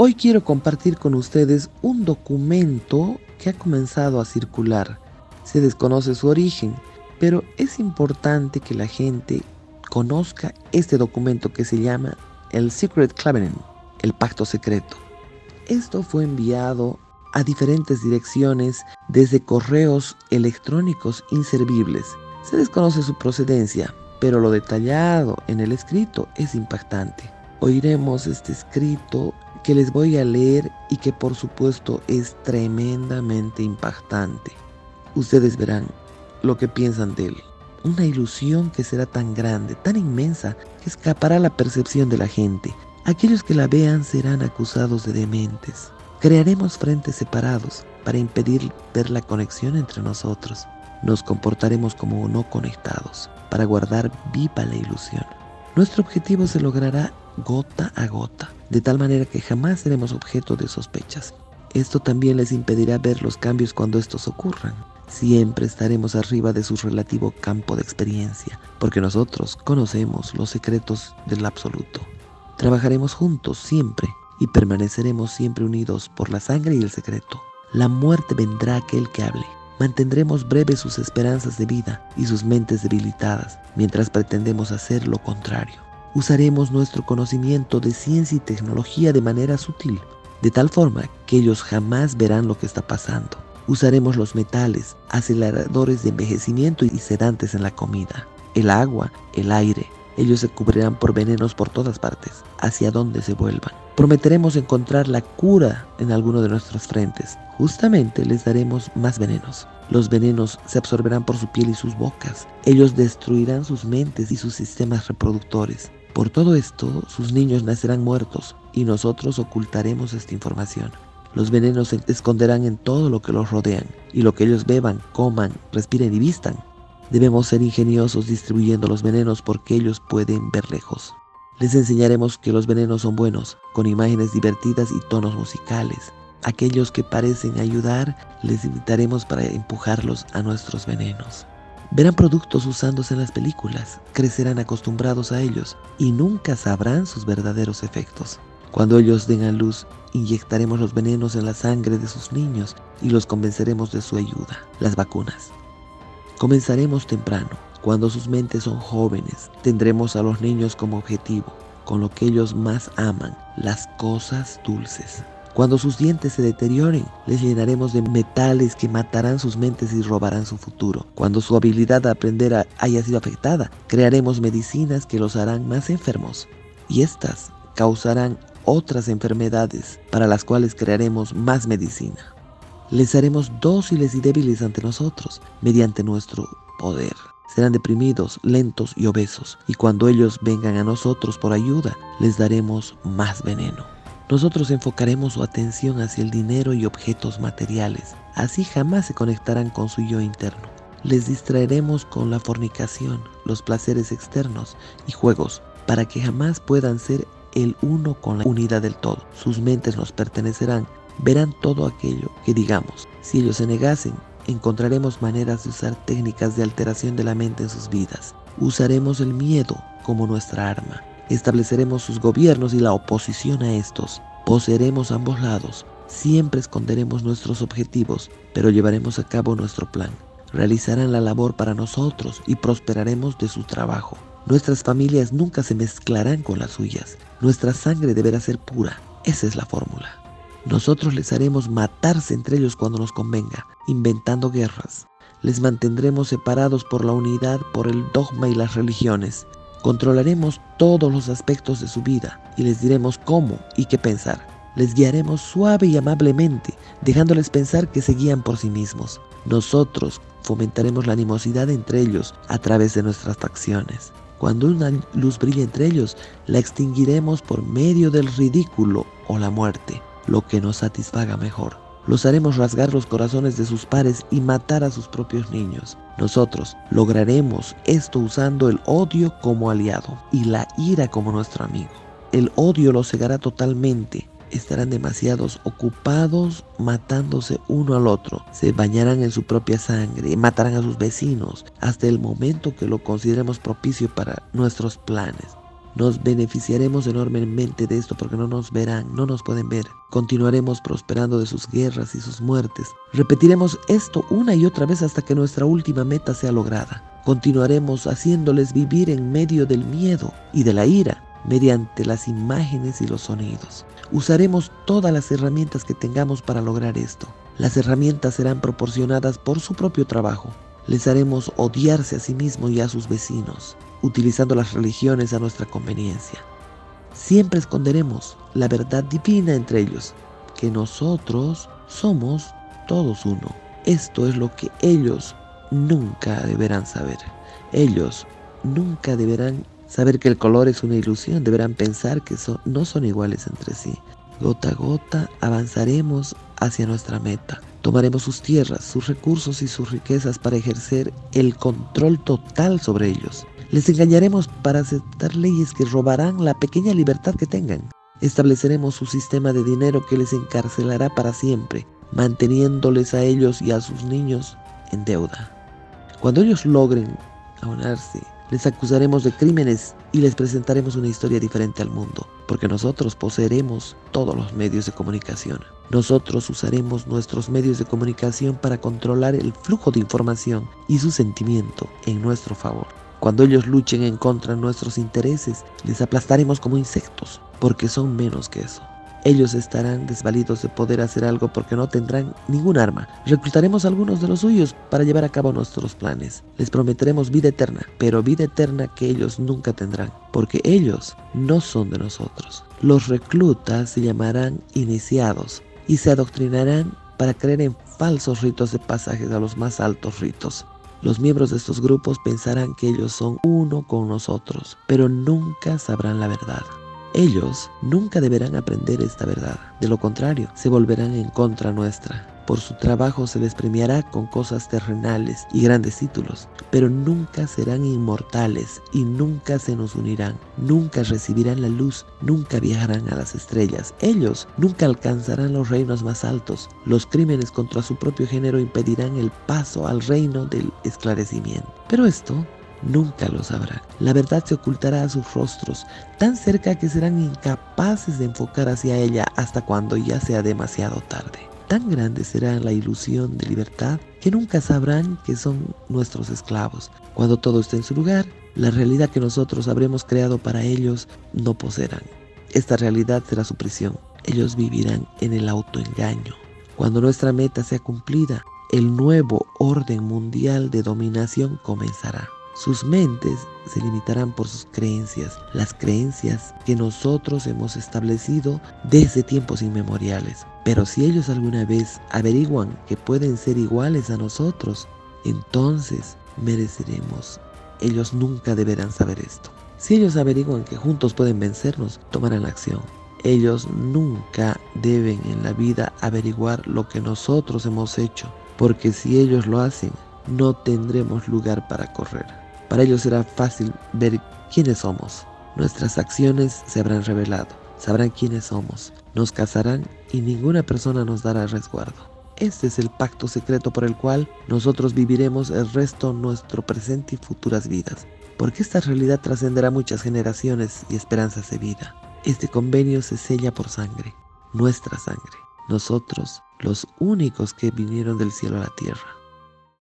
Hoy quiero compartir con ustedes un documento que ha comenzado a circular. Se desconoce su origen, pero es importante que la gente conozca este documento que se llama el Secret Covenant, el pacto secreto. Esto fue enviado a diferentes direcciones desde correos electrónicos inservibles. Se desconoce su procedencia, pero lo detallado en el escrito es impactante. Oiremos este escrito que les voy a leer y que por supuesto es tremendamente impactante. Ustedes verán lo que piensan de él. Una ilusión que será tan grande, tan inmensa, que escapará la percepción de la gente. Aquellos que la vean serán acusados de dementes. Crearemos frentes separados para impedir ver la conexión entre nosotros. Nos comportaremos como no conectados para guardar viva la ilusión. Nuestro objetivo se logrará gota a gota, de tal manera que jamás seremos objeto de sospechas. Esto también les impedirá ver los cambios cuando estos ocurran. Siempre estaremos arriba de su relativo campo de experiencia, porque nosotros conocemos los secretos del absoluto. Trabajaremos juntos siempre y permaneceremos siempre unidos por la sangre y el secreto. La muerte vendrá aquel que hable. Mantendremos breves sus esperanzas de vida y sus mentes debilitadas, mientras pretendemos hacer lo contrario. Usaremos nuestro conocimiento de ciencia y tecnología de manera sutil, de tal forma que ellos jamás verán lo que está pasando. Usaremos los metales, aceleradores de envejecimiento y sedantes en la comida, el agua, el aire. Ellos se cubrirán por venenos por todas partes, hacia donde se vuelvan. Prometeremos encontrar la cura en alguno de nuestros frentes. Justamente les daremos más venenos. Los venenos se absorberán por su piel y sus bocas. Ellos destruirán sus mentes y sus sistemas reproductores. Por todo esto, sus niños nacerán muertos y nosotros ocultaremos esta información. Los venenos se esconderán en todo lo que los rodean y lo que ellos beban, coman, respiren y vistan. Debemos ser ingeniosos distribuyendo los venenos porque ellos pueden ver lejos. Les enseñaremos que los venenos son buenos, con imágenes divertidas y tonos musicales. Aquellos que parecen ayudar, les invitaremos para empujarlos a nuestros venenos. Verán productos usándose en las películas, crecerán acostumbrados a ellos y nunca sabrán sus verdaderos efectos. Cuando ellos den a luz, inyectaremos los venenos en la sangre de sus niños y los convenceremos de su ayuda, las vacunas. Comenzaremos temprano, cuando sus mentes son jóvenes, tendremos a los niños como objetivo, con lo que ellos más aman, las cosas dulces. Cuando sus dientes se deterioren, les llenaremos de metales que matarán sus mentes y robarán su futuro. Cuando su habilidad de aprender haya sido afectada, crearemos medicinas que los harán más enfermos. Y estas causarán otras enfermedades para las cuales crearemos más medicina. Les haremos dóciles y débiles ante nosotros mediante nuestro poder serán deprimidos, lentos y obesos, y cuando ellos vengan a nosotros por ayuda, les daremos más veneno. Nosotros enfocaremos su atención hacia el dinero y objetos materiales, así jamás se conectarán con su yo interno. Les distraeremos con la fornicación, los placeres externos y juegos, para que jamás puedan ser el uno con la unidad del todo. Sus mentes nos pertenecerán, verán todo aquello que digamos. Si ellos se negasen, encontraremos maneras de usar técnicas de alteración de la mente en sus vidas. Usaremos el miedo como nuestra arma. Estableceremos sus gobiernos y la oposición a estos. Poseeremos ambos lados. Siempre esconderemos nuestros objetivos, pero llevaremos a cabo nuestro plan. Realizarán la labor para nosotros y prosperaremos de su trabajo. Nuestras familias nunca se mezclarán con las suyas. Nuestra sangre deberá ser pura. Esa es la fórmula. Nosotros les haremos matarse entre ellos cuando nos convenga, inventando guerras. Les mantendremos separados por la unidad, por el dogma y las religiones. Controlaremos todos los aspectos de su vida y les diremos cómo y qué pensar. Les guiaremos suave y amablemente, dejándoles pensar que se guían por sí mismos. Nosotros fomentaremos la animosidad entre ellos a través de nuestras facciones. Cuando una luz brille entre ellos, la extinguiremos por medio del ridículo o la muerte lo que nos satisfaga mejor. Los haremos rasgar los corazones de sus pares y matar a sus propios niños. Nosotros lograremos esto usando el odio como aliado y la ira como nuestro amigo. El odio los cegará totalmente. Estarán demasiados ocupados matándose uno al otro. Se bañarán en su propia sangre, y matarán a sus vecinos hasta el momento que lo consideremos propicio para nuestros planes. Nos beneficiaremos enormemente de esto porque no nos verán, no nos pueden ver. Continuaremos prosperando de sus guerras y sus muertes. Repetiremos esto una y otra vez hasta que nuestra última meta sea lograda. Continuaremos haciéndoles vivir en medio del miedo y de la ira mediante las imágenes y los sonidos. Usaremos todas las herramientas que tengamos para lograr esto. Las herramientas serán proporcionadas por su propio trabajo. Les haremos odiarse a sí mismos y a sus vecinos, utilizando las religiones a nuestra conveniencia. Siempre esconderemos la verdad divina entre ellos, que nosotros somos todos uno. Esto es lo que ellos nunca deberán saber. Ellos nunca deberán saber que el color es una ilusión, deberán pensar que no son iguales entre sí. Gota a gota avanzaremos hacia nuestra meta. Tomaremos sus tierras, sus recursos y sus riquezas para ejercer el control total sobre ellos. Les engañaremos para aceptar leyes que robarán la pequeña libertad que tengan. Estableceremos su sistema de dinero que les encarcelará para siempre, manteniéndoles a ellos y a sus niños en deuda. Cuando ellos logren aunarse les acusaremos de crímenes y les presentaremos una historia diferente al mundo, porque nosotros poseeremos todos los medios de comunicación. Nosotros usaremos nuestros medios de comunicación para controlar el flujo de información y su sentimiento en nuestro favor. Cuando ellos luchen en contra de nuestros intereses, les aplastaremos como insectos, porque son menos que eso. Ellos estarán desvalidos de poder hacer algo porque no tendrán ningún arma. Reclutaremos a algunos de los suyos para llevar a cabo nuestros planes. Les prometeremos vida eterna, pero vida eterna que ellos nunca tendrán, porque ellos no son de nosotros. Los reclutas se llamarán iniciados y se adoctrinarán para creer en falsos ritos de pasajes a los más altos ritos. Los miembros de estos grupos pensarán que ellos son uno con nosotros, pero nunca sabrán la verdad. Ellos nunca deberán aprender esta verdad, de lo contrario, se volverán en contra nuestra. Por su trabajo se les premiará con cosas terrenales y grandes títulos, pero nunca serán inmortales y nunca se nos unirán, nunca recibirán la luz, nunca viajarán a las estrellas. Ellos nunca alcanzarán los reinos más altos. Los crímenes contra su propio género impedirán el paso al reino del esclarecimiento. Pero esto nunca lo sabrán. La verdad se ocultará a sus rostros, tan cerca que serán incapaces de enfocar hacia ella hasta cuando ya sea demasiado tarde. Tan grande será la ilusión de libertad que nunca sabrán que son nuestros esclavos. Cuando todo esté en su lugar, la realidad que nosotros habremos creado para ellos no poseerán. Esta realidad será su prisión. Ellos vivirán en el autoengaño. Cuando nuestra meta sea cumplida, el nuevo orden mundial de dominación comenzará. Sus mentes se limitarán por sus creencias, las creencias que nosotros hemos establecido desde tiempos inmemoriales. Pero si ellos alguna vez averiguan que pueden ser iguales a nosotros, entonces mereceremos. Ellos nunca deberán saber esto. Si ellos averiguan que juntos pueden vencernos, tomarán acción. Ellos nunca deben en la vida averiguar lo que nosotros hemos hecho, porque si ellos lo hacen, no tendremos lugar para correr. Para ellos será fácil ver quiénes somos. Nuestras acciones se habrán revelado, sabrán quiénes somos, nos casarán y ninguna persona nos dará resguardo. Este es el pacto secreto por el cual nosotros viviremos el resto de nuestro presente y futuras vidas, porque esta realidad trascenderá muchas generaciones y esperanzas de vida. Este convenio se sella por sangre, nuestra sangre, nosotros, los únicos que vinieron del cielo a la tierra.